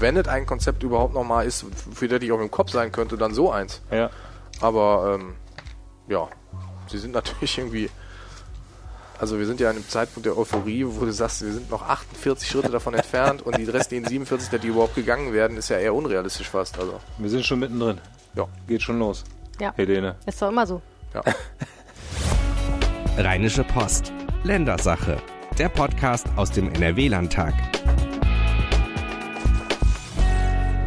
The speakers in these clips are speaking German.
wenn es ein Konzept überhaupt nochmal ist, für das ich auch im Kopf sein könnte, dann so eins. Ja. Aber ähm, ja, sie sind natürlich irgendwie. Also wir sind ja an einem Zeitpunkt der Euphorie, wo du sagst, wir sind noch 48 Schritte davon entfernt und die restlichen 47, die überhaupt gegangen werden, ist ja eher unrealistisch fast. Also Wir sind schon mittendrin. ja, Geht schon los. Ja. Helene. Ist doch immer so. ja. Rheinische Post. Ländersache. Der Podcast aus dem NRW-Landtag.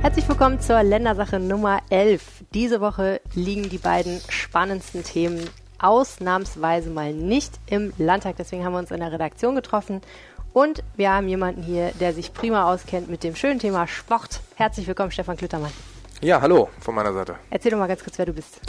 Herzlich willkommen zur Ländersache Nummer 11. Diese Woche liegen die beiden spannendsten Themen ausnahmsweise mal nicht im Landtag. Deswegen haben wir uns in der Redaktion getroffen. Und wir haben jemanden hier, der sich prima auskennt mit dem schönen Thema Sport. Herzlich willkommen, Stefan Klüttermann. ja, hallo von meiner Seite. Erzähl doch mal ganz kurz, wer du bist.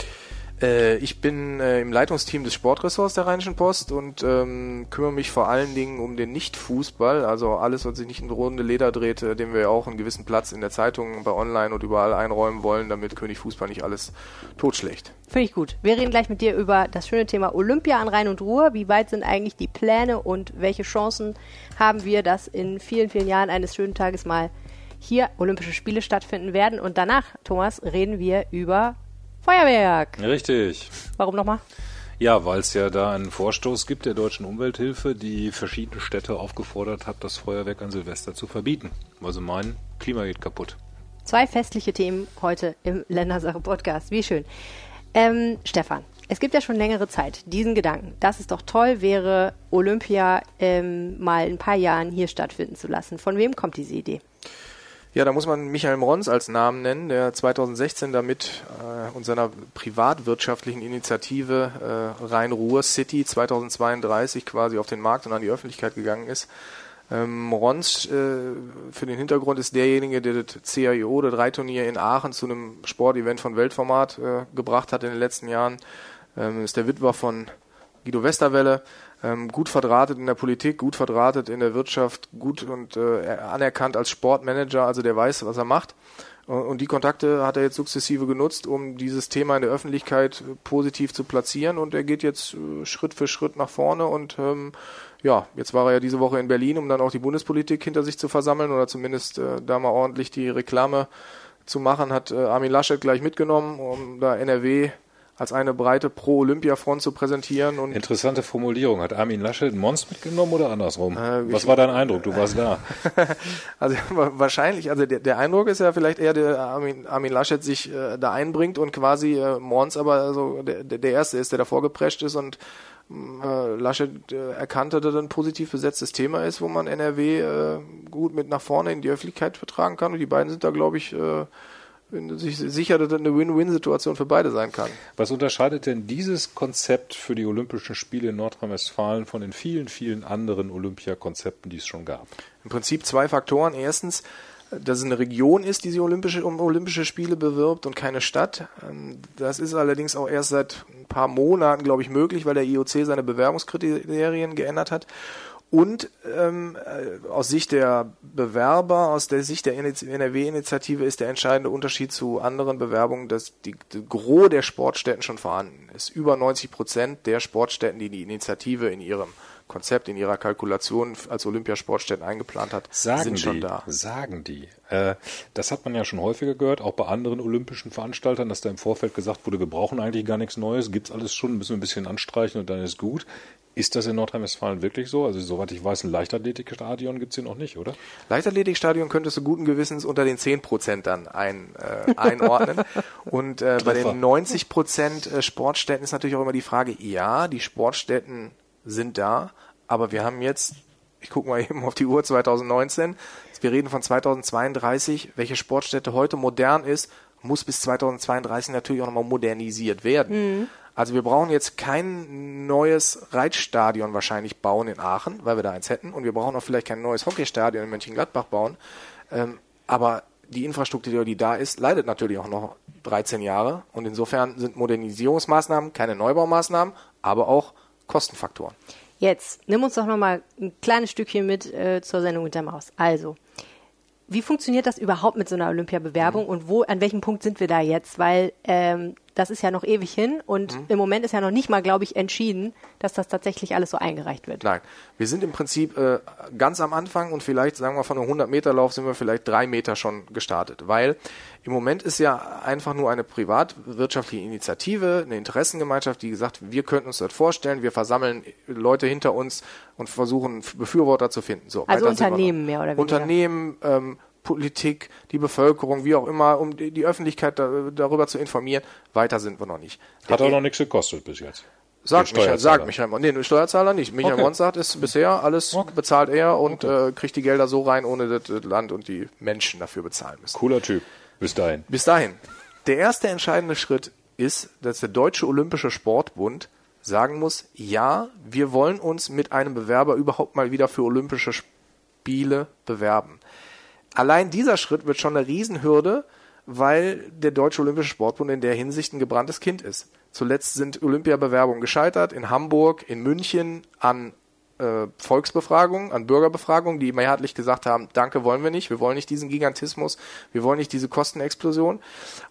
Äh, ich bin äh, im Leitungsteam des Sportressorts der Rheinischen Post und ähm, kümmere mich vor allen Dingen um den Nicht-Fußball, also alles, was sich nicht in runde Leder dreht, äh, dem wir auch einen gewissen Platz in der Zeitung, bei Online und überall einräumen wollen, damit König Fußball nicht alles totschlägt. Finde ich gut. Wir reden gleich mit dir über das schöne Thema Olympia an Rhein und Ruhr. Wie weit sind eigentlich die Pläne und welche Chancen haben wir, dass in vielen, vielen Jahren eines schönen Tages mal hier Olympische Spiele stattfinden werden? Und danach, Thomas, reden wir über Feuerwerk. Richtig. Warum nochmal? Ja, weil es ja da einen Vorstoß gibt der Deutschen Umwelthilfe, die verschiedene Städte aufgefordert hat, das Feuerwerk an Silvester zu verbieten. Weil sie meinen, Klima geht kaputt. Zwei festliche Themen heute im Ländersache-Podcast. Wie schön. Ähm, Stefan, es gibt ja schon längere Zeit diesen Gedanken, dass es doch toll wäre, Olympia ähm, mal in ein paar Jahren hier stattfinden zu lassen. Von wem kommt diese Idee? Ja, da muss man Michael Mrons als Namen nennen, der 2016 damit äh, und seiner privatwirtschaftlichen Initiative äh, Rhein-Ruhr City 2032 quasi auf den Markt und an die Öffentlichkeit gegangen ist. Ähm, Mrons äh, für den Hintergrund ist derjenige, der das CIO, das Reitturnier in Aachen zu einem Sportevent von Weltformat äh, gebracht hat in den letzten Jahren. Ähm, ist der Witwer von Guido Westerwelle, ähm, gut verdrahtet in der Politik, gut verdrahtet in der Wirtschaft, gut und äh, anerkannt als Sportmanager, also der weiß, was er macht. Und die Kontakte hat er jetzt sukzessive genutzt, um dieses Thema in der Öffentlichkeit äh, positiv zu platzieren. Und er geht jetzt äh, Schritt für Schritt nach vorne. Und ähm, ja, jetzt war er ja diese Woche in Berlin, um dann auch die Bundespolitik hinter sich zu versammeln oder zumindest äh, da mal ordentlich die Reklame zu machen. Hat äh, Armin Laschet gleich mitgenommen, um da NRW als eine breite Pro-Olympia-Front zu präsentieren. Und Interessante Formulierung. Hat Armin Laschet einen Mons mitgenommen oder andersrum? Äh, Was war dein Eindruck? Du warst da. Also wa- wahrscheinlich, also der, der Eindruck ist ja vielleicht eher, der Armin, Armin Laschet sich äh, da einbringt und quasi äh, Mons aber also der, der Erste ist, der davor geprescht ist und äh, Laschet äh, erkannte, dass das ein positiv besetztes Thema ist, wo man NRW äh, gut mit nach vorne in die Öffentlichkeit vertragen kann und die beiden sind da, glaube ich, bin sich sicher, dass das eine Win-Win-Situation für beide sein kann. Was unterscheidet denn dieses Konzept für die Olympischen Spiele in Nordrhein-Westfalen von den vielen, vielen anderen Olympiakonzepten, die es schon gab? Im Prinzip zwei Faktoren. Erstens, dass es eine Region ist, die sich olympische, um Olympische Spiele bewirbt und keine Stadt. Ähm, Das ist allerdings auch erst seit ein paar Monaten, glaube ich, möglich, weil der IOC seine Bewerbungskriterien geändert hat. Und ähm, äh, aus Sicht der Bewerber, aus der Sicht der NRW-Initiative ist der entscheidende Unterschied zu anderen Bewerbungen, dass die, die Gros der Sportstätten schon vorhanden ist. Über 90 Prozent der Sportstätten, die die Initiative in ihrem Konzept, in ihrer Kalkulation als Olympiasportstätten eingeplant hat, Sagen sind die, schon da. sagen die. Äh, das hat man ja schon häufiger gehört, auch bei anderen olympischen Veranstaltern, dass da im Vorfeld gesagt wurde, wir brauchen eigentlich gar nichts Neues, gibt's alles schon, müssen wir ein bisschen anstreichen und dann ist gut. Ist das in Nordrhein-Westfalen wirklich so? Also soweit ich weiß, ein Leichtathletikstadion gibt's hier noch nicht, oder? Leichtathletikstadion könntest du guten Gewissens unter den 10 Prozent dann ein, äh, einordnen. Und äh, bei den 90 Prozent äh, Sportstätten ist natürlich auch immer die Frage, ja, die Sportstätten sind da, aber wir haben jetzt, ich gucke mal eben auf die Uhr 2019, wir reden von 2032, welche Sportstätte heute modern ist, muss bis 2032 natürlich auch nochmal modernisiert werden. Also wir brauchen jetzt kein neues Reitstadion wahrscheinlich bauen in Aachen, weil wir da eins hätten. Und wir brauchen auch vielleicht kein neues Hockeystadion in Mönchengladbach bauen. Ähm, aber die Infrastruktur, die da ist, leidet natürlich auch noch 13 Jahre. Und insofern sind Modernisierungsmaßnahmen keine Neubaumaßnahmen, aber auch Kostenfaktoren. Jetzt, nimm uns doch nochmal ein kleines Stückchen mit äh, zur Sendung mit der Maus. Also, wie funktioniert das überhaupt mit so einer Olympiabewerbung und wo, an welchem Punkt sind wir da jetzt? Weil ähm, das ist ja noch ewig hin und Mhm. im Moment ist ja noch nicht mal, glaube ich, entschieden, dass das tatsächlich alles so eingereicht wird. Nein, wir sind im Prinzip äh, ganz am Anfang und vielleicht, sagen wir von einem 100-Meter-Lauf sind wir vielleicht drei Meter schon gestartet, weil im Moment ist ja einfach nur eine privatwirtschaftliche Initiative, eine Interessengemeinschaft, die gesagt, wir könnten uns das vorstellen, wir versammeln Leute hinter uns und versuchen Befürworter zu finden. So, Also Unternehmen mehr oder weniger. Unternehmen, ähm, Politik, die Bevölkerung, wie auch immer, um die, Öffentlichkeit da, darüber zu informieren. Weiter sind wir noch nicht. Hat Der auch noch nichts gekostet bis jetzt. Sagt Michael, sagt Michael Mons. Nee, der Steuerzahler nicht. Michael Okay. Mons sagt, ist bisher alles bezahlt er und äh, kriegt die Gelder so rein, ohne dass das Land und die Menschen dafür bezahlen müssen. Cooler Typ. Bis dahin. Bis dahin. Der erste entscheidende Schritt ist, dass der Deutsche Olympische Sportbund sagen muss, ja, wir wollen uns mit einem Bewerber überhaupt mal wieder für Olympische Spiele bewerben. Allein dieser Schritt wird schon eine Riesenhürde, weil der Deutsche Olympische Sportbund in der Hinsicht ein gebranntes Kind ist. Zuletzt sind Olympiabewerbungen gescheitert in Hamburg, in München an äh, Volksbefragungen, an Bürgerbefragungen, die mehrheitlich gesagt haben, danke wollen wir nicht, wir wollen nicht diesen Gigantismus, wir wollen nicht diese Kostenexplosion.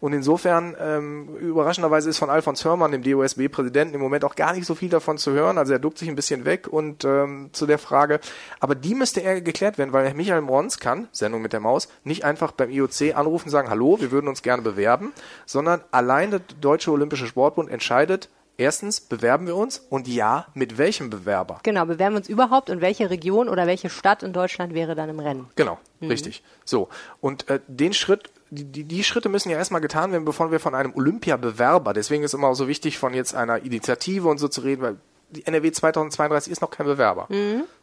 Und insofern, ähm, überraschenderweise ist von Alfons Hörmann, dem DOSB-Präsidenten, im Moment auch gar nicht so viel davon zu hören. Also er duckt sich ein bisschen weg und ähm, zu der Frage, aber die müsste eher geklärt werden, weil Michael Mons kann, Sendung mit der Maus, nicht einfach beim IOC anrufen und sagen, hallo, wir würden uns gerne bewerben, sondern allein der Deutsche Olympische Sportbund entscheidet, Erstens, bewerben wir uns? Und ja, mit welchem Bewerber? Genau, bewerben wir uns überhaupt und welche Region oder welche Stadt in Deutschland wäre dann im Rennen? Genau, richtig. So, und äh, den Schritt, die, die, Schritte müssen ja erstmal getan werden, bevor wir von einem Olympiabewerber, deswegen ist immer auch so wichtig, von jetzt einer Initiative und so zu reden, weil die NRW 2032 ist noch kein Bewerber.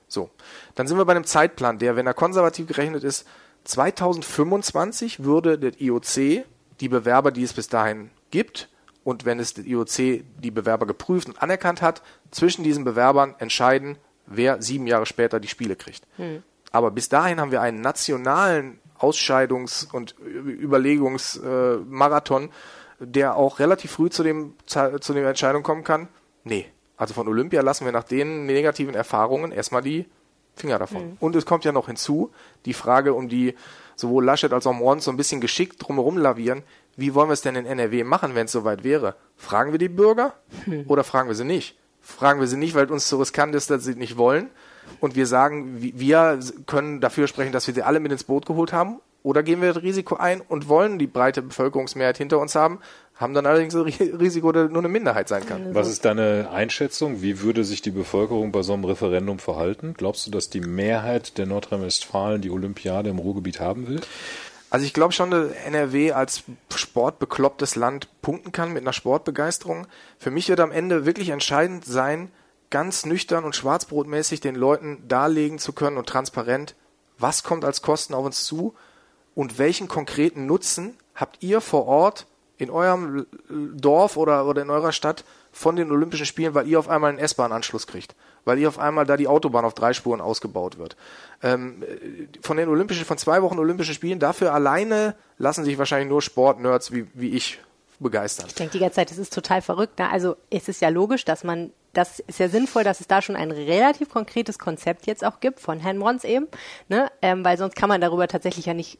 So, dann sind wir bei einem Zeitplan, der, wenn er konservativ gerechnet ist, 2025 würde der IOC die Bewerber, die es bis dahin gibt, und wenn es der IOC die Bewerber geprüft und anerkannt hat, zwischen diesen Bewerbern entscheiden, wer sieben Jahre später die Spiele kriegt. Aber bis dahin haben wir einen nationalen Ausscheidungs- und Überlegungsmarathon, der auch relativ früh zu dem zu der Entscheidung kommen kann. Nee, also von Olympia lassen wir nach den negativen Erfahrungen erstmal die Finger davon. Und es kommt ja noch hinzu, die Frage, um die sowohl Laschet als auch Mons so ein bisschen geschickt drumherum lavieren, wie wollen wir es denn in NRW machen, wenn es soweit wäre? Fragen wir die Bürger oder fragen wir sie nicht? Fragen wir sie nicht, weil uns so riskant ist, dass sie nicht wollen und wir sagen, wi- wir können dafür sprechen, dass wir sie alle mit ins Boot geholt haben oder gehen wir das Risiko ein und wollen die breite Bevölkerungsmehrheit hinter uns haben, haben dann allerdings ein Ri- Risiko, dass nur eine Minderheit sein kann. Was ist deine Einschätzung? Wie würde sich die Bevölkerung bei so einem Referendum verhalten? Glaubst du, dass die Mehrheit der Nordrhein-Westfalen die Olympiade im Ruhrgebiet haben will? Also ich glaube schon, dass NRW als sportbeklopptes Land punkten kann mit einer Sportbegeisterung. Für mich wird am Ende wirklich entscheidend sein, ganz nüchtern und schwarzbrotmäßig den Leuten darlegen zu können und transparent, was kommt als Kosten auf uns zu und welchen konkreten Nutzen habt ihr vor Ort in eurem Dorf oder, oder in eurer Stadt von den Olympischen Spielen, weil ihr auf einmal einen S-Bahn-Anschluss kriegt, weil ihr auf einmal da die Autobahn auf drei Spuren ausgebaut wird. Ähm, äh, von den Olympischen, von zwei Wochen Olympischen Spielen, dafür alleine lassen sich wahrscheinlich nur Sportnerds wie, wie ich begeistern. Ich denke die ganze Zeit, das ist total verrückt. Ne? Also es ist ja logisch, dass man, das ist ja sinnvoll, dass es da schon ein relativ konkretes Konzept jetzt auch gibt, von Herrn Mons eben, ne? ähm, weil sonst kann man darüber tatsächlich ja nicht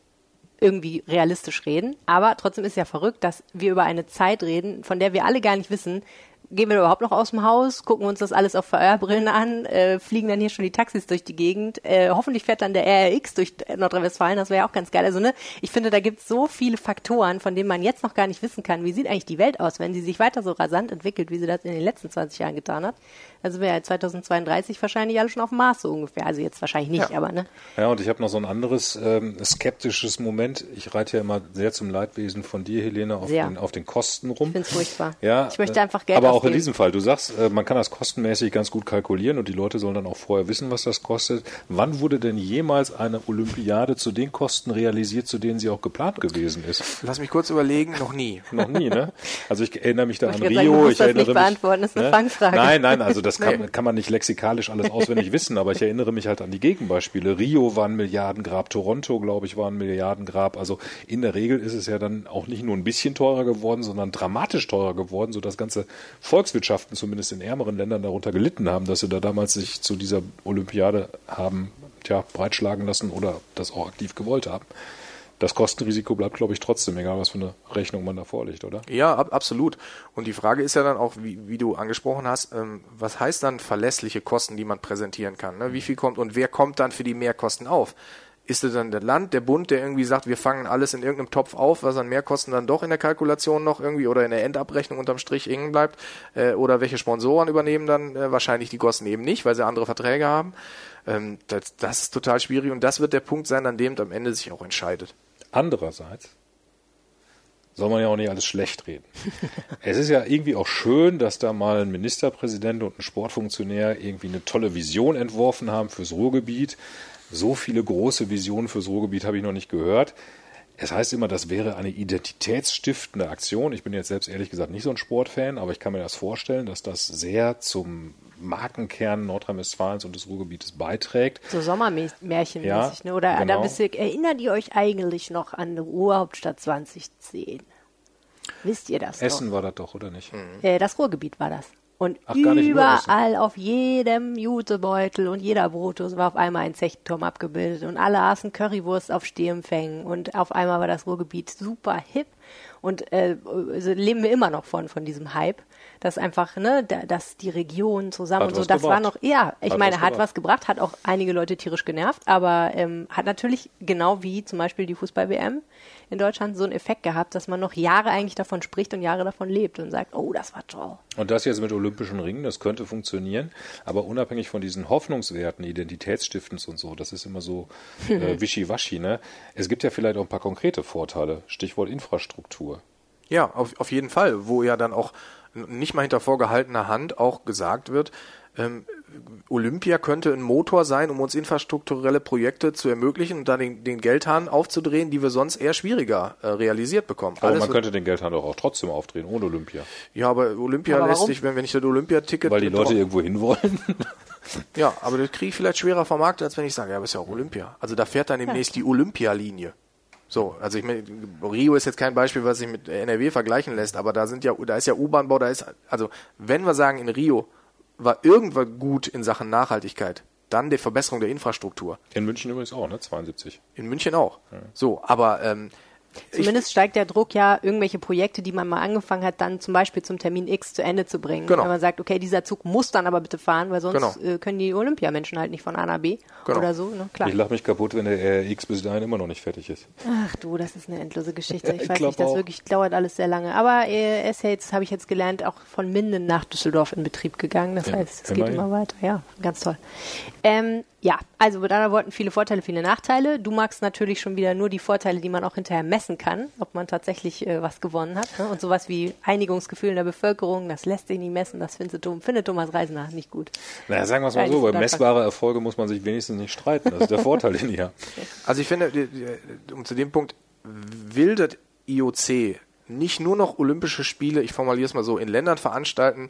irgendwie realistisch reden. Aber trotzdem ist ja verrückt, dass wir über eine Zeit reden, von der wir alle gar nicht wissen, gehen wir überhaupt noch aus dem Haus, gucken uns das alles auf VR-Brillen an, äh, fliegen dann hier schon die Taxis durch die Gegend. Äh, hoffentlich fährt dann der RRX durch Nordrhein-Westfalen, das wäre ja auch ganz geil. Also ne, ich finde, da gibt es so viele Faktoren, von denen man jetzt noch gar nicht wissen kann, wie sieht eigentlich die Welt aus, wenn sie sich weiter so rasant entwickelt, wie sie das in den letzten 20 Jahren getan hat. Also wäre ja 2032 wahrscheinlich alle schon auf dem Mars so ungefähr. Also jetzt wahrscheinlich nicht, Ja. aber ne. Ja, und ich habe noch so ein anderes ähm, skeptisches Moment. Ich reite ja immer sehr zum Leidwesen von dir, Helene, auf, den, auf den Kosten rum. Ich finde es furchtbar. Ja, ich möchte einfach Geld Aber auch in diesem Fall, du sagst, äh, man kann das kostenmäßig ganz gut kalkulieren und die Leute sollen dann auch vorher wissen, was das kostet. Wann wurde denn jemals eine Olympiade zu den Kosten realisiert, zu denen sie auch geplant gewesen ist? Lass mich kurz überlegen, noch nie. Noch nie, ne? Also ich erinnere mich da an Ich sagen, Rio. du musst ich das erinnere nicht mich, beantworten, das ist eine ne? Fangfrage. Nein, nein, also das kann, Nee. kann man nicht lexikalisch alles auswendig wissen, aber ich erinnere mich halt an die Gegenbeispiele. Rio war ein Milliardengrab, Toronto, glaube ich, war ein Milliardengrab. Also in der Regel ist es ja dann auch nicht nur ein bisschen teurer geworden, sondern dramatisch teurer geworden, sodass ganze Volkswirtschaften zumindest in ärmeren Ländern darunter gelitten haben, dass sie da damals sich zu dieser Olympiade haben tja, breitschlagen lassen oder das auch aktiv gewollt haben. das Kostenrisiko bleibt, glaube ich, trotzdem, egal was für eine Rechnung man da vorlegt, oder? Ja, ab, absolut. Und die Frage ist ja dann auch, wie, wie du angesprochen hast, ähm, was heißt dann verlässliche Kosten, die man präsentieren kann? Ne? Wie viel kommt und wer kommt dann für die Mehrkosten auf? Ist es dann der Land, der Bund, der irgendwie sagt, wir fangen alles in irgendeinem Topf auf, was an Mehrkosten dann doch in der Kalkulation noch irgendwie oder in der Endabrechnung unterm Strich hängen bleibt? Äh, oder welche Sponsoren übernehmen dann äh, wahrscheinlich die Kosten eben nicht, weil sie andere Verträge haben? Ähm, das, das ist total schwierig und das wird der Punkt sein, an dem am Ende sich auch entscheidet. Andererseits soll man ja auch nicht alles schlecht reden. es ist ja irgendwie auch schön, dass da mal ein Ministerpräsident und ein Sportfunktionär irgendwie eine tolle Vision entworfen haben fürs Ruhrgebiet. So viele große Visionen fürs Ruhrgebiet habe ich noch nicht gehört. Es heißt immer, das wäre eine identitätsstiftende Aktion. Ich bin jetzt selbst ehrlich gesagt nicht so ein Sportfan, aber ich kann mir das vorstellen, dass das sehr zum Markenkern Nordrhein-Westfalens und des Ruhrgebietes beiträgt. So Sommermärchenmäßig, Ja, ne? Oder genau. da wisst ihr, erinnert ihr euch eigentlich noch an die Ruhrhauptstadt 2010? Wisst ihr das Essen war das doch, oder nicht? doch? Äh, das Ruhrgebiet war das. Und Ach, überall auf jedem Jutebeutel und jeder Brotdose war auf einmal ein Zechtenturm abgebildet und alle aßen Currywurst auf Stehempfängen und auf einmal war das Ruhrgebiet super hip und äh, leben wir immer noch von, von diesem Hype, dass einfach, ne, da, dass die Region zusammen Hat und so, das war gebracht. noch, ja, ich Hat meine, was hat gebracht. was gebracht, hat auch einige Leute tierisch genervt, aber ähm, hat natürlich genau wie zum Beispiel die Fußball-WM in Deutschland so einen Effekt gehabt, dass man noch Jahre eigentlich davon spricht und Jahre davon lebt und sagt, oh, das war toll. Und das jetzt mit Olympischen Ringen, das könnte funktionieren, aber unabhängig von diesen Hoffnungswerten, Identitätsstiftens und so, das ist immer so äh, wischiwaschi, ne? Es gibt ja vielleicht auch ein paar konkrete Vorteile, Stichwort Infrastruktur. Ja, auf, auf jeden Fall, wo ja dann auch nicht mal hinter vorgehaltener Hand auch gesagt wird, ähm, Olympia könnte ein Motor sein, um uns infrastrukturelle Projekte zu ermöglichen und dann den, den Geldhahn aufzudrehen, die wir sonst eher schwieriger äh, realisiert bekommen. Aber Alles man könnte den Geldhahn doch auch trotzdem aufdrehen, ohne Olympia. ja, aber Olympia Aber lässt sich, wenn wir nicht das Olympiaticket Weil die Leute irgendwo hinwollen. Ja, aber das kriege ich vielleicht schwerer vermarktet, als wenn ich sage, ja, aber ist ja auch Olympia. Also da fährt dann demnächst die Olympialinie. So, also ich meine, Rio ist jetzt kein Beispiel, was sich mit NRW vergleichen lässt, aber da sind ja, da ist ja U-Bahn-Bau, da ist, also wenn wir sagen, in Rio war irgendwas gut in Sachen Nachhaltigkeit, dann die Verbesserung der Infrastruktur. In München übrigens auch, ne? 72. In München auch. So, aber ähm, Zumindest steigt der Druck ja, irgendwelche Projekte, die man mal angefangen hat, dann zum Beispiel zum Termin X zu Ende zu bringen. Genau. Wenn man sagt, okay, dieser Zug muss dann aber bitte fahren, weil sonst Genau. äh, können die Olympiamenschen halt nicht von A nach B Genau. oder so. Ne? Klar. Ich lache mich kaputt, wenn der RX bis dahin immer noch nicht fertig ist. Ach du, das ist eine endlose Geschichte. Ich Ich weiß nicht, das auch. wirklich dauert alles sehr lange. Aber er ja jetzt, habe ich jetzt gelernt, auch von Minden nach Düsseldorf in Betrieb gegangen. Das Ja, heißt, es geht immer weiter. Ja, ganz toll. Ähm, ja, also Bedana wollten viele Vorteile, viele Nachteile. Du magst natürlich schon wieder nur die Vorteile, die man auch hinterher messen kann, ob man tatsächlich äh, was gewonnen hat. Ne? Und sowas wie Einigungsgefühl in der Bevölkerung, das lässt sich nicht messen, das findet, findet Thomas Reisner nicht gut. Naja, sagen wir es mal so, bei messbare Erfolge muss man sich wenigstens nicht streiten. Das ist der Vorteil, den ihr habt. Also ich finde, die- um zu dem Punkt, will das IOC nicht nur noch Olympische Spiele, ich formuliere es mal so, in Ländern veranstalten,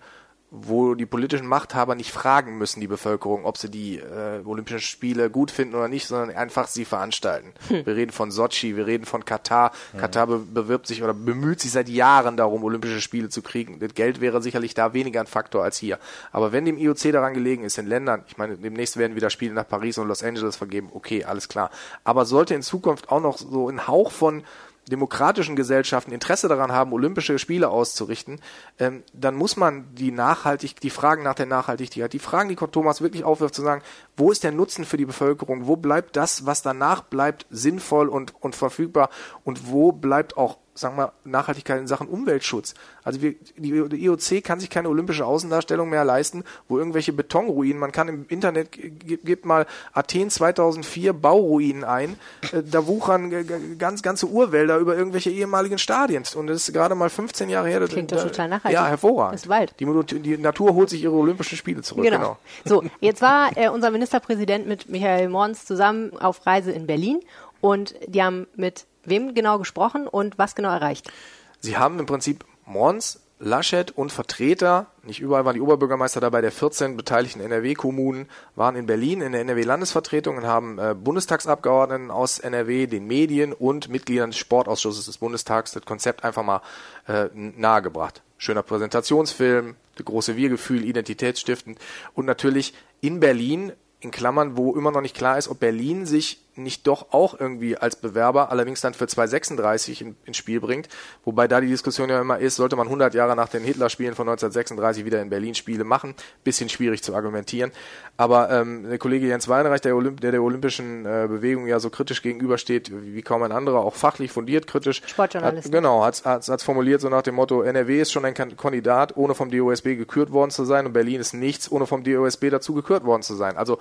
wo die politischen Machthaber nicht fragen müssen, die Bevölkerung, ob sie die äh, Olympischen Spiele gut finden oder nicht, sondern einfach sie veranstalten. Wir reden von Sochi, wir reden von Katar. Katar be bewirbt sich oder bemüht sich seit Jahren darum, Olympische Spiele zu kriegen. Das Geld wäre sicherlich da weniger ein Faktor als hier. Aber wenn dem IOC daran gelegen ist, in Ländern, ich meine, demnächst werden wieder Spiele nach Paris und Los Angeles vergeben, okay, alles klar. Aber sollte in Zukunft auch noch so ein Hauch von demokratischen Gesellschaften Interesse daran haben, Olympische Spiele auszurichten, ähm, dann muss man die nachhaltig, die Fragen nach der Nachhaltigkeit, die Fragen, die Thomas wirklich aufwirft, zu sagen, wo ist der Nutzen für die Bevölkerung, wo bleibt das, was danach bleibt, sinnvoll und, und verfügbar? Und wo bleibt auch sagen wir, Nachhaltigkeit in Sachen Umweltschutz. Also wir, die, die IOC kann sich keine olympische Außendarstellung mehr leisten, wo irgendwelche Betonruinen, man kann im Internet, gibt mal Athen 2004 Bauruinen ein, äh, da wuchern ganz, ganze Urwälder über irgendwelche ehemaligen Stadien und das ist gerade mal 15 Jahre her. Klingt doch total nachhaltig. Ja, hervorragend. Ist Wald. Die, die Natur holt sich ihre Olympischen Spiele zurück. Genau. So, jetzt war äh, unser Ministerpräsident mit Michael Mons zusammen auf Reise in Berlin und die haben mit wem genau gesprochen und was genau erreicht. Sie haben im Prinzip Mons, Laschet und Vertreter, nicht überall waren die Oberbürgermeister dabei, der 14 beteiligten NRW-Kommunen waren in Berlin in der NRW-Landesvertretung und haben äh, Bundestagsabgeordneten aus NRW, den Medien und Mitgliedern des Sportausschusses des Bundestags das Konzept einfach mal äh, nahegebracht. Schöner Präsentationsfilm, das große Wir-Gefühl, identitätsstiftend und natürlich in Berlin in Klammern, wo immer noch nicht klar ist, ob Berlin sich nicht doch auch irgendwie als Bewerber, allerdings dann für 236 in, ins Spiel bringt. Wobei da die Diskussion ja immer ist, sollte man 100 Jahre nach den Hitler-Spielen von 1936 wieder in Berlin Spiele machen? Bisschen schwierig zu argumentieren. Aber ähm, der Kollege Jens Weinreich, der, Olymp der der olympischen äh, Bewegung ja so kritisch gegenübersteht, wie, wie kaum ein anderer, auch fachlich fundiert kritisch. Sportjournalist. Hat, genau, hat es formuliert so nach dem Motto, NRW ist schon ein Kandidat, ohne vom DOSB gekürt worden zu sein und Berlin ist nichts, ohne vom DOSB dazu gekürt worden zu sein. Also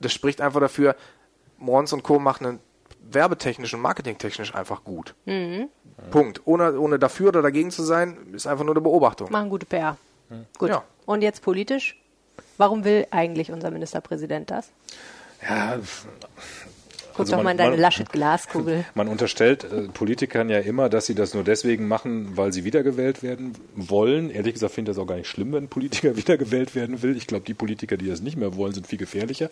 das spricht einfach dafür, Mons und Co. machen einen werbetechnisch und marketingtechnisch einfach gut. Mhm. Punkt. Ohne, ohne dafür oder dagegen zu sein, ist einfach nur eine Beobachtung. Machen gute PR. Gut. Ja. Und jetzt politisch? Warum will eigentlich unser Ministerpräsident das? Ja, Guck Also doch man- mal in deine Laschet-Glaskugel. Man unterstellt äh, Politikern ja immer, dass sie das nur deswegen machen, weil sie wiedergewählt werden wollen. Ehrlich gesagt finde ich das auch gar nicht schlimm, wenn ein Politiker wiedergewählt werden will. Ich glaube, die Politiker, die das nicht mehr wollen, sind viel gefährlicher.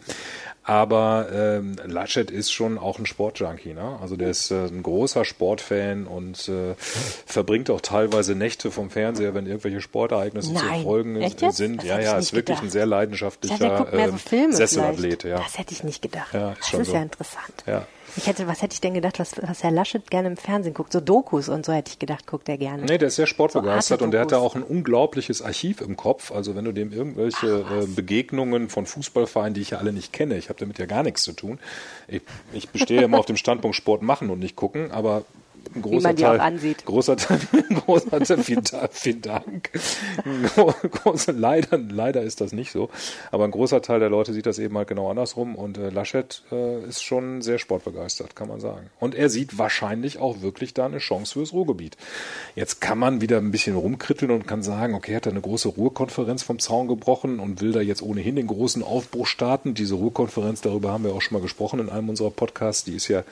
Aber ähm, Laschet ist schon auch ein Sportjunkie. Ne? Also der ist äh, ein großer Sportfan und äh, verbringt auch teilweise Nächte vom Fernseher, wenn irgendwelche Sportereignisse zu Nein. verfolgen Echt jetzt? sind. Das ja, ja, ist wirklich gedacht. ein sehr Ich leidenschaftlicher mehr so ähm, Sesselathlet. Ja. Das hätte ich nicht gedacht. Ja, ist das schon ist so. ja interessant. Ja. Ich hätte, was hätte ich denn gedacht, was, was Herr Laschet gerne im Fernsehen guckt? So Dokus und so hätte ich gedacht, guckt er gerne. Nee, der ist sehr sportbegeistert So und der hat da auch ein unglaubliches Archiv im Kopf. Also wenn du dem irgendwelche äh, Begegnungen von Fußballvereinen, die ich ja alle nicht kenne, ich habe damit ja gar nichts zu tun. Ich, ich bestehe immer auf dem Standpunkt Sport machen und nicht gucken, aber großer man die Teil, auch ansieht. großer Teil, großer Teil, vielen, Dank- vielen Dank. Großer, leider, leider ist das nicht so. Aber ein großer Teil der Leute sieht das eben halt genau andersrum und äh, Laschet äh, ist schon sehr sportbegeistert, kann man sagen. Und er sieht wahrscheinlich auch wirklich da eine Chance fürs Ruhrgebiet. Jetzt kann man wieder ein bisschen rumkritteln und kann sagen, okay, hat er eine große Ruhrkonferenz vom Zaun gebrochen und will da jetzt ohnehin den großen Aufbruch starten. Diese Ruhrkonferenz, darüber haben wir auch schon mal gesprochen in einem unserer Podcasts, die ist ja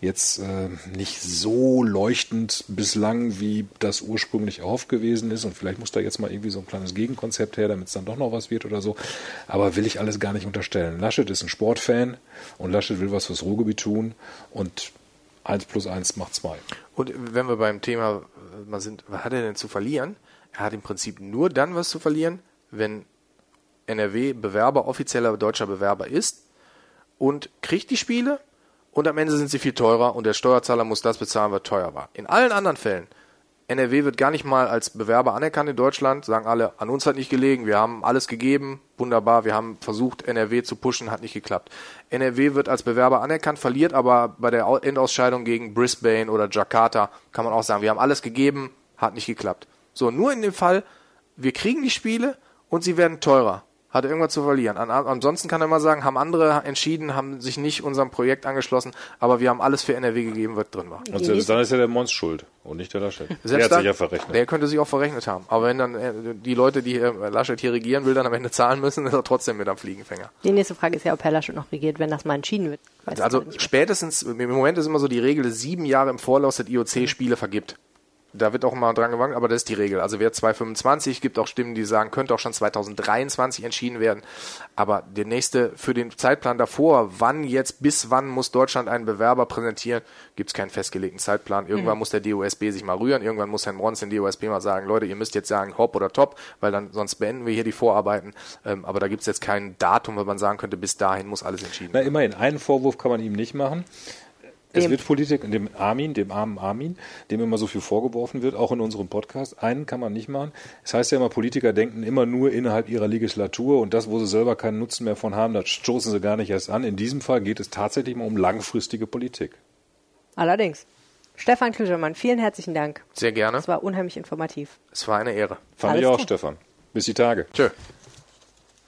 jetzt äh, nicht so leuchtend bislang, wie das ursprünglich erhofft gewesen ist. Und vielleicht muss da jetzt mal irgendwie so ein kleines Gegenkonzept her, damit es dann doch noch was wird oder so. Aber will ich alles gar nicht unterstellen. Laschet ist ein Sportfan und Laschet will was fürs Ruhrgebiet tun und eins plus eins macht zwei. Und wenn wir beim Thema mal sind, was hat er denn zu verlieren? Er hat im Prinzip nur dann was zu verlieren, wenn NRW Bewerber, offizieller deutscher Bewerber ist und kriegt die Spiele und am Ende sind sie viel teurer und der Steuerzahler muss das bezahlen, was teuer war. In allen anderen Fällen, NRW wird gar nicht mal als Bewerber anerkannt in Deutschland, sagen alle, an uns hat nicht gelegen, wir haben alles gegeben, wunderbar, wir haben versucht, NRW zu pushen, hat nicht geklappt. NRW wird als Bewerber anerkannt, verliert aber bei der Au- Endausscheidung gegen Brisbane oder Jakarta, kann man auch sagen, wir haben alles gegeben, hat nicht geklappt. So, nur in dem Fall, wir kriegen die Spiele und sie werden teurer. Hat er irgendwas zu verlieren. An, ansonsten kann er mal sagen, haben andere entschieden, haben sich nicht unserem Projekt angeschlossen, aber wir haben alles für NRW gegeben, was drin war. Und selbst dann ist ja der Mons schuld und nicht der Laschet. der Selbst hat dann, sich ja verrechnet. Der könnte sich auch verrechnet haben. Aber wenn dann äh, die Leute, die äh, Laschet hier regieren will, dann am Ende zahlen müssen, ist er trotzdem mit am Fliegenfänger. Die nächste Frage ist ja, ob Herr Laschet noch regiert, wenn das mal entschieden wird. Weiß Also spätestens, im Moment ist immer so die Regel, dass sieben Jahre im Vorlauf das IOC Spiele vergibt. Da wird auch mal dran gewankt, aber das ist die Regel. Also wer 2025, gibt auch Stimmen, die sagen, könnte auch schon 2023 entschieden werden. Aber der nächste, für den Zeitplan davor, wann jetzt, bis wann muss Deutschland einen Bewerber präsentieren, gibt es keinen festgelegten Zeitplan. Irgendwann muss der DOSB sich mal rühren, irgendwann muss Herrn Brons den DOSB mal sagen, Leute, ihr müsst jetzt sagen, hopp oder top, weil dann sonst beenden wir hier die Vorarbeiten. Ähm, aber da gibt es jetzt kein Datum, wo man sagen könnte, bis dahin muss alles entschieden Na, werden. immerhin, einen Vorwurf kann man ihm nicht machen. Es Wem? wird Politik, dem Armin, dem armen Armin, dem immer so viel vorgeworfen wird, auch in unserem Podcast. Einen kann man nicht machen. Es heißt ja immer, Politiker denken immer nur innerhalb ihrer Legislatur und das, wo sie selber keinen Nutzen mehr von haben, das stoßen sie gar nicht erst an. In diesem Fall geht es tatsächlich mal um langfristige Politik. Allerdings. Stefan Klügermann, vielen herzlichen Dank. Sehr gerne. Das war unheimlich informativ. Es war eine Ehre. Fand Alles ich auch, klar. Stefan. Bis die Tage. Tschö.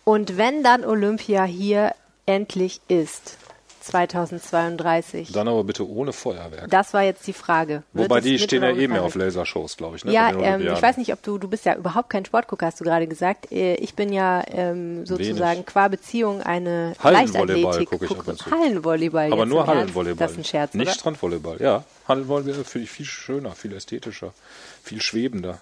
Und wenn dann Olympia hier endlich ist, 2032, Dann aber bitte ohne Feuerwerk. das war jetzt die Frage. Wird Wobei die stehen ja eh mehr auf Lasershows, glaube ich. Ne? Ja, ähm, ich weiß nicht, ob du, du bist ja überhaupt kein Sportgucker, hast du gerade gesagt. Äh, Ich bin ja ähm, sozusagen Wenig. qua Beziehung eine Hallenvolleyball Leichtathletik. gucke ich ab und zu. Hallenvolleyball. Aber nur? Hallenvolleyball. Das ist ein Scherz, Nicht oder? Strandvolleyball. Ja, Hallenvolleyball finde ich viel schöner, viel ästhetischer, viel schwebender.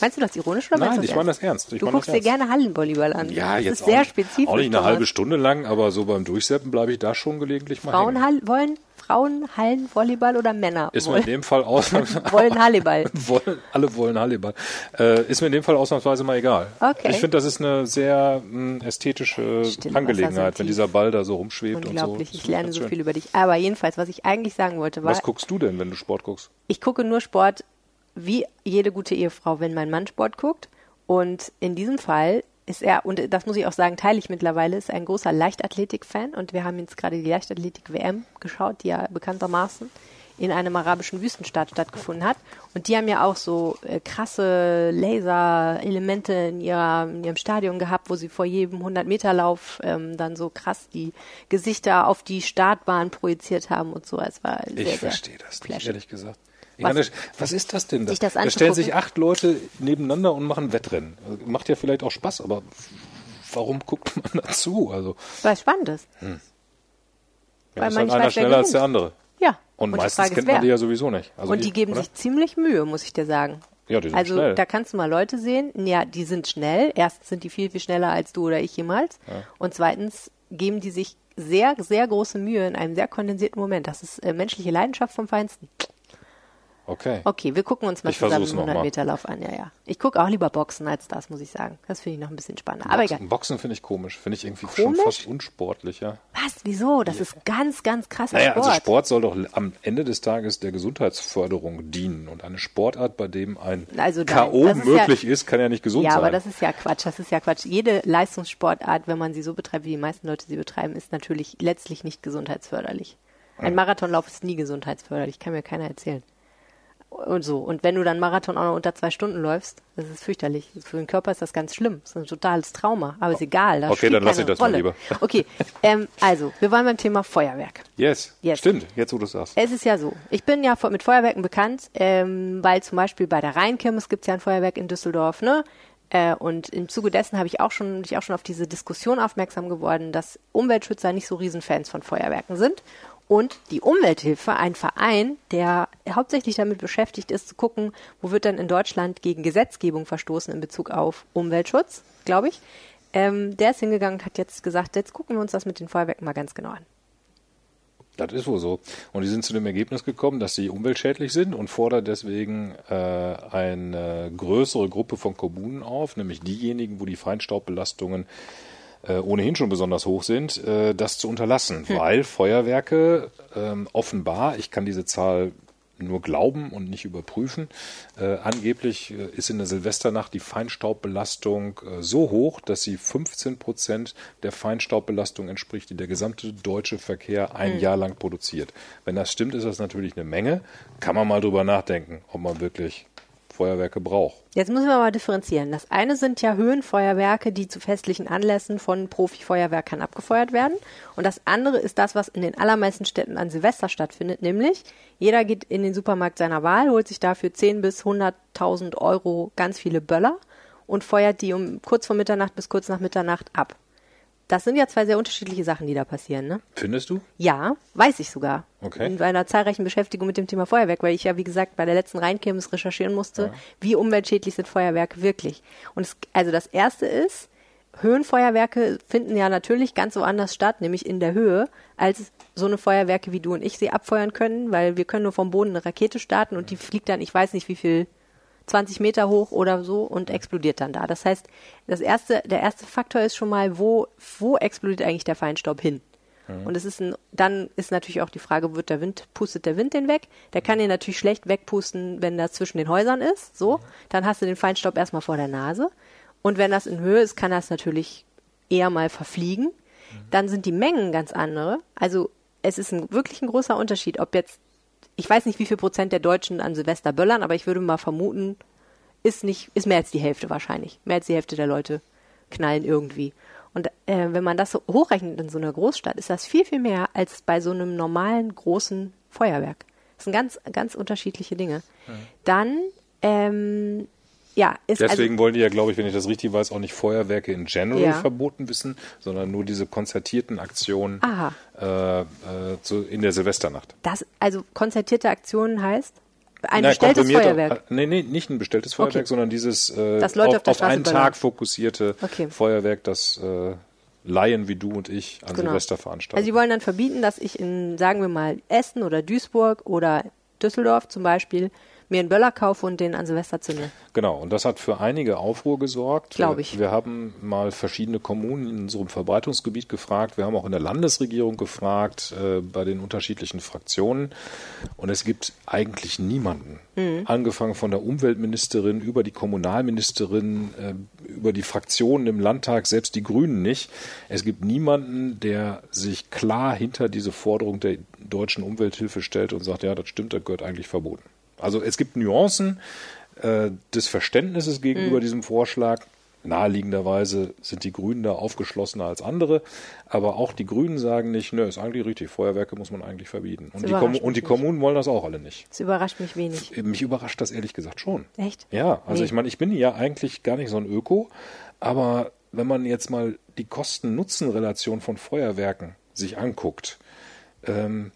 Meinst du das ironisch oder Nein, ich meine das ernst. Ich Du guckst dir gerne Hallenvolleyball an. Ja, das jetzt ist sehr auch, spezifisch. Auch nicht eine Thomas. halbe Stunde lang, aber so beim Durchseppen bleibe ich da schon gelegentlich mal Frauen hängen. Wollen Frauen Hallenvolleyball oder Männer Ist mir in dem Fall aus wollen Halleball. wollen, alle wollen Halliball. Äh, ist mir in dem Fall ausnahmsweise mal egal. Okay. Ich finde, das ist eine sehr mh, ästhetische Stimmt, Angelegenheit, wenn dieser Ball da so rumschwebt und so. Unglaublich. Ich lerne so schön. viel über dich. Aber jedenfalls, was ich eigentlich sagen wollte, war, Was guckst du denn, wenn du Sport guckst? ich gucke nur Sport wie jede gute Ehefrau, wenn mein Mann Sport guckt. Und in diesem Fall ist er, und das muss ich auch sagen, teile ich mittlerweile, ist ein großer Leichtathletik-Fan. Und wir haben jetzt gerade die Leichtathletik-WM geschaut, die ja bekanntermaßen in einem arabischen Wüstenstaat stattgefunden hat. Und die haben ja auch so äh, krasse Laser-Elemente in, ihrer, in ihrem Stadion gehabt, wo sie vor jedem 100-Meter-Lauf ähm, dann so krass die Gesichter auf die Startbahn projiziert haben und so. Es war sehr, Ich verstehe das nicht, ehrlich gesagt. Was? meine, was ist das denn? Sich das da stellen sich acht Leute nebeneinander und machen Wettrennen. Macht ja vielleicht auch Spaß, aber warum guckt man dazu? Also, Weil es spannend ist. ja, Weil ist man halt einer weiß, schneller als der andere. Ja. Und, die meistens kennt man die ja sowieso nicht. Also und die ich, geben oder? sich ziemlich Mühe, muss ich dir sagen. Ja, die sind also schnell. da kannst du mal Leute sehen, ja, die sind schnell. Erstens sind die viel, viel schneller als du oder ich jemals. Und zweitens geben die sich sehr, sehr große Mühe in einem sehr kondensierten Moment. Das ist äh, menschliche Leidenschaft vom Feinsten. Okay. Okay, wir gucken uns mal Ich zusammen versuch's einen noch mal. 100-Meter-Lauf an. Ja, ja. Ich gucke auch lieber Boxen als das, muss ich sagen. Das finde ich noch ein bisschen spannender. Aber egal. Boxen, Boxen finde ich komisch. Finde ich irgendwie schon Komisch? fast unsportlich, ja. Was? Wieso? Das ist ganz, ganz krasser Naja, Sport. also Sport soll doch am Ende des Tages der Gesundheitsförderung dienen. Und eine Sportart, bei dem ein Also K.O. das ist möglich ist, kann ja nicht gesund Ja, sein. aber das ist ja Quatsch. Das ist ja Quatsch. Jede Leistungssportart, wenn man sie so betreibt, wie die meisten Leute sie betreiben, ist natürlich letztlich nicht gesundheitsförderlich. Ein Marathonlauf ist nie gesundheitsförderlich, kann mir keiner erzählen. Und so. Und wenn du dann Marathon auch noch unter zwei Stunden läufst, das ist fürchterlich. Für den Körper ist das ganz schlimm. Das ist ein totales Trauma. Aber ist egal. Das Okay, dann lass keine ich das mal Rolle. lieber. Okay, ähm, also, wir waren beim Thema Feuerwerk. yes. Yes. stimmt, jetzt wo du es sagst. Es ist ja so. Ich bin ja mit Feuerwerken bekannt, ähm, weil zum Beispiel bei der Rheinkirmes gibt es ja ein Feuerwerk in Düsseldorf, ne? Äh, und im Zuge dessen habe ich auch schon, bin ich auch schon auf diese Diskussion aufmerksam geworden, dass Umweltschützer nicht so Riesenfans von Feuerwerken sind. Und die Umwelthilfe, ein Verein, der hauptsächlich damit beschäftigt ist, zu gucken, wo wird denn in Deutschland gegen Gesetzgebung verstoßen in Bezug auf Umweltschutz, glaube ich. Ähm, der ist hingegangen und hat jetzt gesagt, jetzt gucken wir uns das mit den Feuerwerken mal ganz genau an. Das ist wohl so. Und die sind zu dem Ergebnis gekommen, dass sie umweltschädlich sind und fordern deswegen äh, eine größere Gruppe von Kommunen auf, nämlich diejenigen, wo die Feinstaubbelastungen äh, ohnehin schon besonders hoch sind, äh, das zu unterlassen, weil Feuerwerke ähm, offenbar, ich kann diese Zahl nur glauben und nicht überprüfen. Äh, angeblich äh, ist in der Silvesternacht die Feinstaubbelastung äh, so hoch, dass sie 15 Prozent der Feinstaubbelastung entspricht, die der gesamte deutsche Verkehr ein Jahr lang produziert. Wenn das stimmt, ist das natürlich eine Menge. Kann man mal drüber nachdenken, ob man wirklich Feuerwerke braucht. Jetzt müssen wir mal differenzieren. Das eine sind ja Höhenfeuerwerke, die zu festlichen Anlässen von Profifeuerwerkern abgefeuert werden. Und das andere ist das, was in den allermeisten Städten an Silvester stattfindet, nämlich jeder geht in den Supermarkt seiner Wahl, holt sich dafür 10 bis 100.000 Euro ganz viele Böller und feuert die um kurz vor Mitternacht bis kurz nach Mitternacht ab. Das sind ja zwei sehr unterschiedliche Sachen, die da passieren, ne? Findest du? Ja, weiß ich sogar. Okay. In einer zahlreichen Beschäftigung mit dem Thema Feuerwerk, weil ich ja, wie gesagt, bei der letzten Rheinkirmes recherchieren musste, wie umweltschädlich sind Feuerwerke wirklich. Und es, also das erste ist, Höhenfeuerwerke finden ja natürlich ganz woanders statt, nämlich in der Höhe, als so eine Feuerwerke wie du und ich sie abfeuern können, weil wir können nur vom Boden eine Rakete starten und die fliegt dann, ich weiß nicht wie viel, 20 Meter hoch oder so und explodiert dann da. Das heißt, das erste, der erste Faktor ist schon mal, wo, wo explodiert eigentlich der Feinstaub hin? Und es ist ein, dann ist natürlich auch die Frage, wird der Wind, pustet der Wind den weg? Der kann den natürlich schlecht wegpusten, wenn das zwischen den Häusern ist, so. Dann hast du den Feinstaub erstmal vor der Nase. Und wenn das in Höhe ist, kann das natürlich eher mal verfliegen. Dann sind die Mengen ganz andere. Also es ist ein, wirklich ein großer Unterschied, ob jetzt, ich weiß nicht, wie viel Prozent der Deutschen an Silvester böllern, aber ich würde mal vermuten, ist nicht, ist mehr als die Hälfte wahrscheinlich. Mehr als die Hälfte der Leute knallen irgendwie. Und äh, wenn man das so hochrechnet in so einer Großstadt, ist das viel, viel mehr als bei so einem normalen großen Feuerwerk. Das sind ganz, ganz unterschiedliche Dinge. Dann, ähm, ja, ist Deswegen also, wollen die ja, glaube ich, wenn ich das richtig weiß, auch nicht Feuerwerke in general Ja. verboten wissen, sondern nur diese konzertierten Aktionen äh, äh, zu, in der Silvesternacht. das, also konzertierte Aktionen heißt, Ein Na, bestelltes Feuerwerk. äh, Nee, nee, nicht ein bestelltes Feuerwerk, Okay. sondern dieses äh, auf auf, auf einen. Tag fokussierte Okay. Feuerwerk, das äh, Laien wie du und ich an Genau. Silvester veranstalten. Also sie wollen dann verbieten, dass ich in, sagen wir mal, Essen oder Duisburg oder Düsseldorf zum Beispiel mir einen Böller kaufe und den an Silvester zünde. Genau, und das hat für einige Aufruhr gesorgt. Glaub Wir- ich. Wir haben mal verschiedene Kommunen in unserem Verbreitungsgebiet gefragt. Wir haben auch in der Landesregierung gefragt, äh, bei den unterschiedlichen Fraktionen. Und es gibt eigentlich niemanden, Mhm. angefangen von der Umweltministerin über die Kommunalministerin, äh, über die Fraktionen im Landtag, selbst die Grünen nicht. Es gibt niemanden, der sich klar hinter diese Forderung der deutschen Umwelthilfe stellt und sagt, ja, das stimmt, das gehört eigentlich verboten. Also es gibt Nuancen äh, des Verständnisses gegenüber diesem Vorschlag. Naheliegenderweise sind die Grünen da aufgeschlossener als andere, aber auch die Grünen sagen nicht, nö, ist eigentlich richtig, Feuerwerke muss man eigentlich verbieten. Und die, und die. Kommunen wollen das auch alle nicht. Das überrascht mich wenig. Mich überrascht das ehrlich gesagt schon. Echt? Ja, also Nee. ich meine, ich bin ja eigentlich gar nicht so ein Öko, aber wenn man jetzt mal die Kosten-Nutzen-Relation von Feuerwerken sich anguckt, ähm,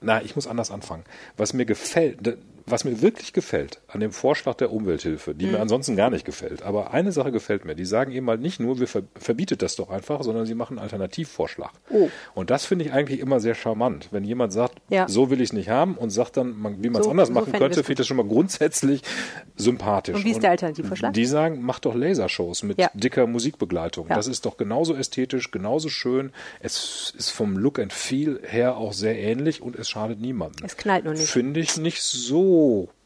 na, ich muss anders anfangen. Was mir gefällt, was mir wirklich gefällt an dem Vorschlag der Umwelthilfe, die mir Mhm. ansonsten gar nicht gefällt, aber eine Sache gefällt mir. Die sagen eben halt nicht nur, wir ver verbietet das doch einfach, sondern sie machen einen Alternativvorschlag. Oh. Und das finde ich eigentlich immer sehr charmant. Wenn jemand sagt, Ja. so will ich es nicht haben und sagt dann, man, wie man es So- anders so machen könnte, finde ich das schon mal grundsätzlich sympathisch. Und wie ist der Alternativvorschlag? Die sagen, mach doch Lasershows mit Ja. dicker Musikbegleitung. Ja. Das ist doch genauso ästhetisch, genauso schön. Es ist vom Look and Feel her auch sehr ähnlich und es schadet niemandem. Es knallt nur nicht. Finde ich nicht so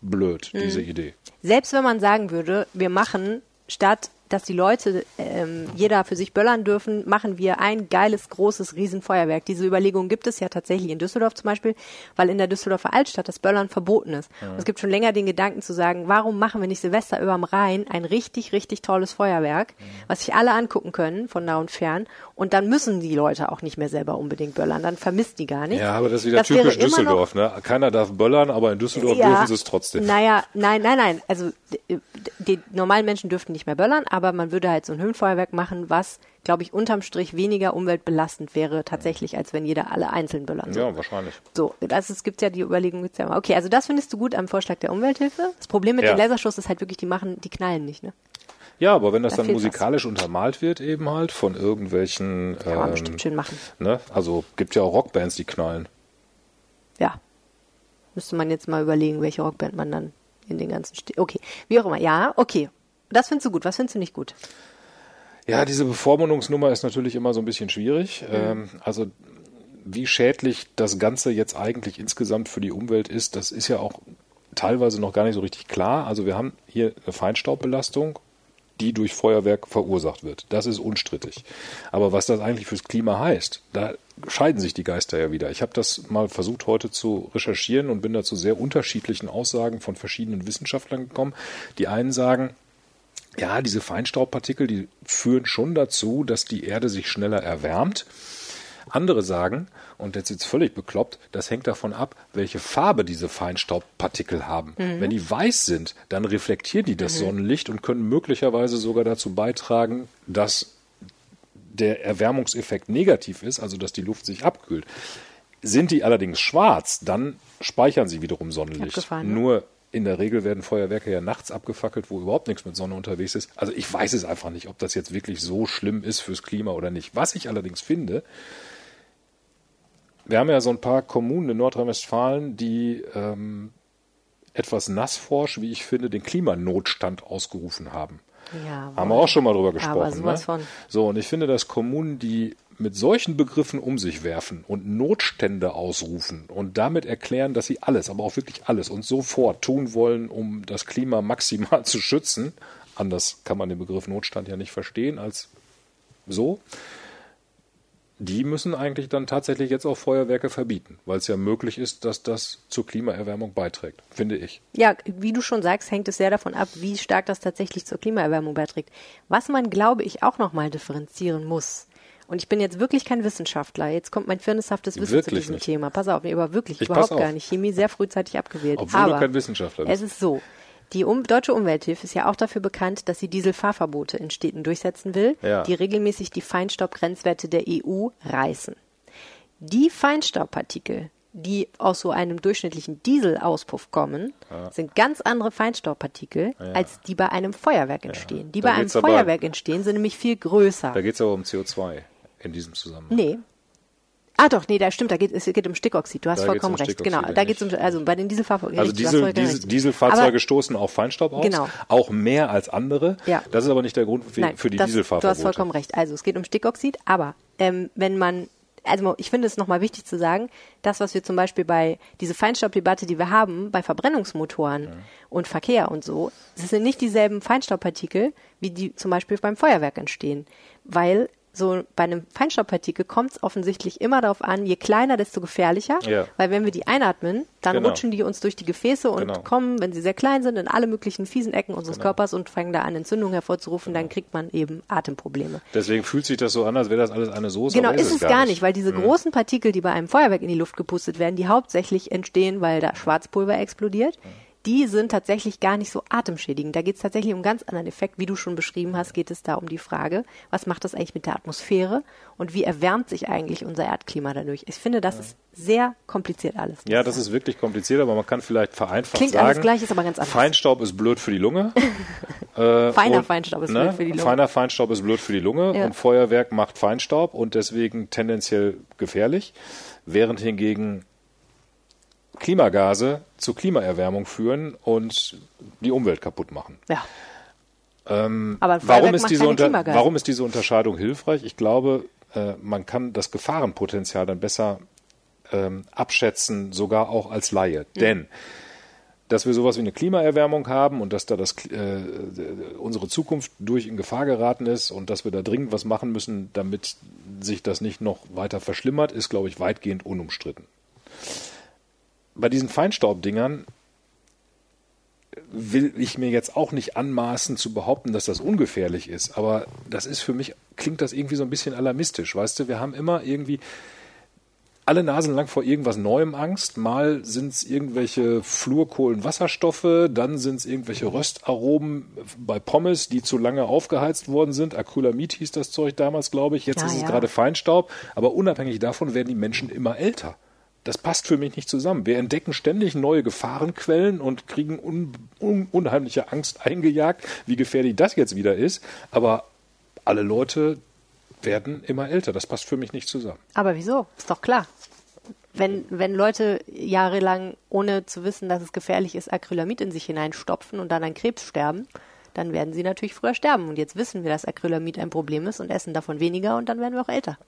blöd, Mhm. diese Idee. Selbst wenn man sagen würde, wir machen statt dass die Leute ähm, jeder für sich böllern dürfen, machen wir ein geiles, großes Riesenfeuerwerk. Diese Überlegung gibt es ja tatsächlich in Düsseldorf zum Beispiel, weil in der Düsseldorfer Altstadt das Böllern verboten ist. Und es gibt schon länger den Gedanken zu sagen, warum machen wir nicht Silvester überm Rhein ein richtig, richtig tolles Feuerwerk, was sich alle angucken können, von nah und fern. Und dann müssen die Leute auch nicht mehr selber unbedingt böllern. Dann vermisst die gar nicht. Ja, aber das ist wieder Das typisch immer noch- Düsseldorf. Ne? Keiner darf böllern, aber in Düsseldorf dürfen sie es trotzdem. Naja, nein, nein, nein. Also d- die normalen Menschen dürften nicht mehr böllern, aber man würde halt so ein Höhenfeuerwerk machen, was, glaube ich, unterm Strich weniger umweltbelastend wäre tatsächlich, als wenn jeder alle einzeln würde. Ja, wahrscheinlich. So, das ist, gibt's ja die Überlegung, gibt's ja immer. Okay, also das findest du gut am Vorschlag der Umwelthilfe. Das Problem mit Ja. den Lasershows ist halt wirklich, die machen, die knallen nicht, ne? Ja, aber wenn das Da dann fehlt was. musikalisch untermalt wird, eben halt von irgendwelchen. Kann man ähm, bestimmt schön machen. ne? Also gibt ja auch Rockbands, die knallen. Ja. Müsste man jetzt mal überlegen, welche Rockband man dann in den ganzen Sti Okay, wie auch immer. Ja, okay. Das findest du gut. Was findest du nicht gut? Ja, diese Bevormundungsnummer ist natürlich immer so ein bisschen schwierig. Ähm, also wie schädlich das Ganze jetzt eigentlich insgesamt für die Umwelt ist, das ist ja auch teilweise noch gar nicht so richtig klar. Also wir haben hier eine Feinstaubbelastung, die durch Feuerwerk verursacht wird. Das ist unstrittig. Aber was das eigentlich fürs Klima heißt, da scheiden sich die Geister ja wieder. Ich habe das mal versucht heute zu recherchieren und bin da zu sehr unterschiedlichen Aussagen von verschiedenen Wissenschaftlern gekommen. Die einen sagen, ja, diese Feinstaubpartikel, die führen schon dazu, dass die Erde sich schneller erwärmt. Andere sagen, und jetzt ist völlig bekloppt, das hängt davon ab, welche Farbe diese Feinstaubpartikel haben. Wenn die weiß sind, dann reflektieren die das Sonnenlicht und können möglicherweise sogar dazu beitragen, dass der Erwärmungseffekt negativ ist, also dass die Luft sich abkühlt. Sind die allerdings schwarz, dann speichern sie wiederum Sonnenlicht. Ne? Nur in der Regel werden Feuerwerke ja nachts abgefackelt, wo überhaupt nichts mit Sonne unterwegs ist. Also ich weiß es einfach nicht, ob das jetzt wirklich so schlimm ist fürs Klima oder nicht. Was ich allerdings finde, wir haben ja so ein paar Kommunen in Nordrhein-Westfalen, die ähm, etwas nassforsch, wie ich finde, den Klimanotstand ausgerufen haben. Ja, Haben wir auch schon mal drüber gesprochen. Aber sowas ne? von. So, und ich finde, dass Kommunen, die mit solchen Begriffen um sich werfen und Notstände ausrufen und damit erklären, dass sie alles, aber auch wirklich alles und sofort tun wollen, um das Klima maximal zu schützen, anders kann man den Begriff Notstand ja nicht verstehen als so, die müssen eigentlich dann tatsächlich jetzt auch Feuerwerke verbieten, weil es ja möglich ist, dass das zur Klimaerwärmung beiträgt, finde ich. Ja, wie du schon sagst, hängt es sehr davon ab, wie stark das tatsächlich zur Klimaerwärmung beiträgt. Was man, glaube ich, auch nochmal differenzieren muss. Und ich bin jetzt wirklich kein Wissenschaftler. Jetzt kommt mein firneshaftes Wissen zu Wirklich diesem nicht. Thema. Pass auf, nee, aber wirklich Ich überhaupt gar nicht. Chemie sehr frühzeitig abgewählt. Obwohl aber du kein Wissenschaftler bist. Es ist so. Die um, deutsche Umwelthilfe ist ja auch dafür bekannt, dass sie Dieselfahrverbote in Städten durchsetzen will, Ja. die regelmäßig die Feinstaubgrenzwerte der EU reißen. Die Feinstaubpartikel die aus so einem durchschnittlichen Dieselauspuff kommen, sind ganz andere Feinstaubpartikel, als die bei einem Feuerwerk entstehen. Die Da bei einem geht's aber- Feuerwerk entstehen, sind nämlich viel größer. Da geht es aber um CO2 in diesem Zusammenhang. Nee. Ah doch, nee, da stimmt, da geht es geht um Stickoxid. Du hast Da vollkommen um recht. Genau, da geht es um also bei den Dieselfahrzeugen. Also Diesel, Diesel. Dieselfahrzeuge Aber- stoßen auch Feinstaub aus, Genau. auch mehr als andere. Ja. Das ist aber nicht der Grund für, Nein, für die das, Dieselfahrverbote. Du hast vollkommen recht. Also es geht um Stickoxid, aber ähm, wenn man, also ich finde es nochmal wichtig zu sagen, das, was wir zum Beispiel bei diese Feinstaubdebatte, die wir haben, bei Verbrennungsmotoren und Verkehr und so, das sind nicht dieselben Feinstaubpartikel, wie die zum Beispiel beim Feuerwerk entstehen, weil so bei einem Feinstaubpartikel kommt es offensichtlich immer darauf an, je kleiner, desto gefährlicher. Ja. Weil wenn wir die einatmen, dann Genau. rutschen die uns durch die Gefäße und Genau. kommen, wenn sie sehr klein sind, in alle möglichen fiesen Ecken unseres Körpers und fangen da an, Entzündungen hervorzurufen, dann kriegt man eben Atemprobleme. Deswegen fühlt sich das so an, als wäre das alles eine Soße. Genau, aber ist es gar nicht, weil diese großen Partikel, die bei einem Feuerwerk in die Luft gepustet werden, die hauptsächlich entstehen, weil da Schwarzpulver explodiert, die sind tatsächlich gar nicht so atemschädigend. Da geht es tatsächlich um einen ganz anderen Effekt. Wie du schon beschrieben hast, geht es da um die Frage, was macht das eigentlich mit der Atmosphäre und wie erwärmt sich eigentlich unser Erdklima dadurch? Ich finde, das ist sehr kompliziert alles. Ja, das ist wirklich kompliziert, aber man kann vielleicht vereinfacht Klingt sagen. alles gleich, ist aber ganz anders. Feinstaub ist blöd für die Lunge. äh, Feiner und, Feinstaub ist ne, blöd für die Lunge. Feiner Feinstaub ist blöd für die Lunge Ja. und Feuerwerk macht Feinstaub und deswegen tendenziell gefährlich, während hingegen Klimagase zu Klimaerwärmung führen und die Umwelt kaputt machen. Ja. Ähm, warum, ist diese warum ist diese Unterscheidung hilfreich? Ich glaube, äh, man kann das Gefahrenpotenzial dann besser ähm, abschätzen, sogar auch als Laie. Denn dass wir sowas wie eine Klimaerwärmung haben und dass da das, äh, unsere Zukunft durch in Gefahr geraten ist und dass wir da dringend was machen müssen, damit sich das nicht noch weiter verschlimmert, ist, glaube ich, weitgehend unumstritten. Bei diesen Feinstaubdingern will ich mir jetzt auch nicht anmaßen zu behaupten, dass das ungefährlich ist, aber das ist für mich, klingt das irgendwie so ein bisschen alarmistisch, weißt du, wir haben immer irgendwie alle Nasen lang vor irgendwas Neuem Angst. Mal sind es irgendwelche Fluorkohlenwasserstoffe, dann sind es irgendwelche Röstaromen bei Pommes, die zu lange aufgeheizt worden sind. Acrylamid hieß das Zeug damals, glaube ich. Jetzt Ja, ist es ja. gerade Feinstaub. Aber unabhängig davon werden die Menschen immer älter. Das passt für mich nicht zusammen. Wir entdecken ständig neue Gefahrenquellen und kriegen un, un, unheimliche Angst eingejagt, wie gefährlich das jetzt wieder ist. Aber alle Leute werden immer älter. Das passt für mich nicht zusammen. Aber wieso? Ist doch klar. Wenn, wenn Leute jahrelang, ohne zu wissen, dass es gefährlich ist, Acrylamid in sich hineinstopfen und dann an Krebs sterben, dann werden sie natürlich früher sterben. Und jetzt wissen wir, dass Acrylamid ein Problem ist und essen davon weniger und dann werden wir auch älter.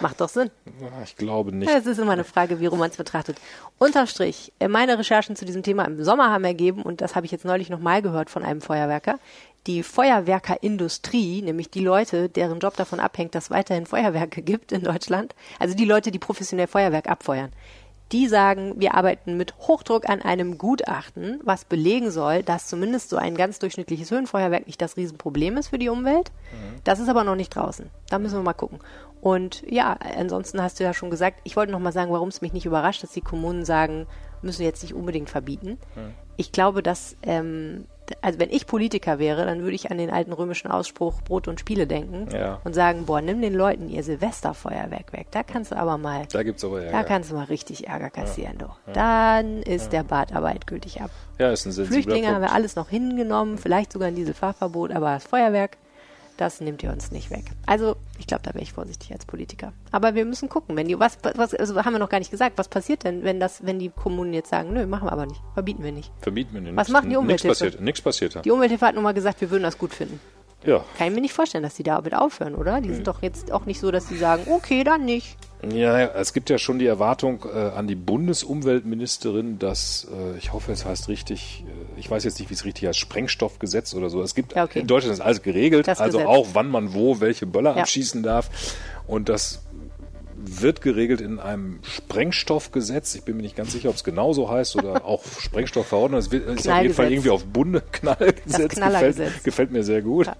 Macht doch Sinn. Ja, Ich glaube nicht. Ja, Es ist immer eine Frage, wie man es betrachtet. Unterm Strich, äh, meine Recherchen zu diesem Thema im Sommer haben ergeben, und das habe ich jetzt neulich nochmal gehört von einem Feuerwerker, die Feuerwerkerindustrie, nämlich die Leute, deren Job davon abhängt, dass es weiterhin Feuerwerke gibt in Deutschland, also die Leute, die professionell Feuerwerk abfeuern, die sagen, wir arbeiten mit Hochdruck an einem Gutachten, was belegen soll, dass zumindest so ein ganz durchschnittliches Höhenfeuerwerk nicht das Riesenproblem ist für die Umwelt. Das ist aber noch nicht draußen. Da müssen wir mal gucken. Und ja, ansonsten hast du ja schon gesagt, ich wollte noch mal sagen, warum es mich nicht überrascht, dass die Kommunen sagen, müssen wir jetzt nicht unbedingt verbieten. Ich glaube, dass, ähm, also wenn ich Politiker wäre, dann würde ich an den alten römischen Ausspruch Brot und Spiele denken Ja. und sagen, boah, nimm den Leuten ihr Silvesterfeuerwerk weg. Da kannst du aber mal Da gibt's aber da Ärger. kannst du mal richtig Ärger kassieren, du. Dann ist der Bad aber endgültig ab. ja, ist ein sensibler Flüchtlinge haben Punkt. wir alles noch hingenommen, vielleicht sogar ein Dieselfahrverbot, aber das Feuerwerk, das nimmt ihr uns nicht weg. Also, ich glaube, da wäre ich vorsichtig als Politiker. Aber wir müssen gucken, wenn die, was, was, also haben wir noch gar nicht gesagt, was passiert denn, wenn das, wenn die Kommunen jetzt sagen, nö, machen wir aber nicht, verbieten wir nicht. Verbieten wir nicht. Was machen die Nichts Umwelthilfe? passiert. Nichts passiert. Die Umwelthilfe hat nun mal gesagt, wir würden das gut finden. Ja. Kann ich mir nicht vorstellen, dass die damit aufhören, oder? Die sind doch jetzt auch nicht so, dass die sagen, okay, dann nicht. Ja, ja, es gibt ja schon die Erwartung äh, an die Bundesumweltministerin, dass, äh, ich hoffe, es heißt richtig, äh, ich weiß jetzt nicht, wie es richtig heißt, Sprengstoffgesetz oder so. Es gibt Ja, okay. in Deutschland ist alles geregelt, Das also Gesetz. auch wann man wo welche Böller Ja. abschießen darf. Und das wird geregelt in einem Sprengstoffgesetz. Ich bin mir nicht ganz sicher, ob es genauso heißt oder auch Sprengstoffverordnung. Es ist auf jeden Fall irgendwie auf Bunde Knallgesetz. Knallergesetz. Gefällt, gefällt mir sehr gut.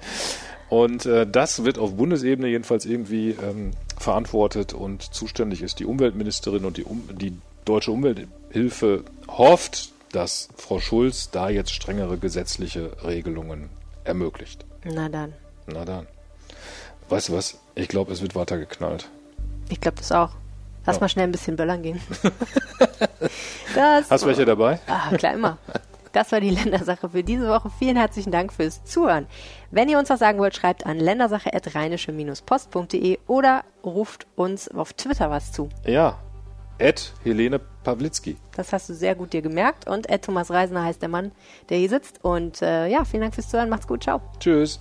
Und äh, das wird auf Bundesebene jedenfalls irgendwie ähm, verantwortet und zuständig ist die Umweltministerin und die, um, die Deutsche Umwelthilfe hofft, dass Frau Schulz da jetzt strengere gesetzliche Regelungen ermöglicht. Na dann. Na dann. Weißt du was? Ich glaube, es wird weiter geknallt. Ich glaube das auch. Lass Ja. mal schnell ein bisschen böllern gehen. das Hast du welche dabei? Ah, klar, immer. Das war die Ländersache für diese Woche. Vielen herzlichen Dank fürs Zuhören. Wenn ihr uns was sagen wollt, schreibt an ländersache.rheinische-post.de oder ruft uns auf Twitter was zu. Ja. Ed Helene Pawlitzki. Das hast du sehr gut dir gemerkt. Und Ed Thomas Reisner heißt der Mann, der hier sitzt. Und äh, ja, vielen Dank fürs Zuhören. Macht's gut. Ciao. Tschüss.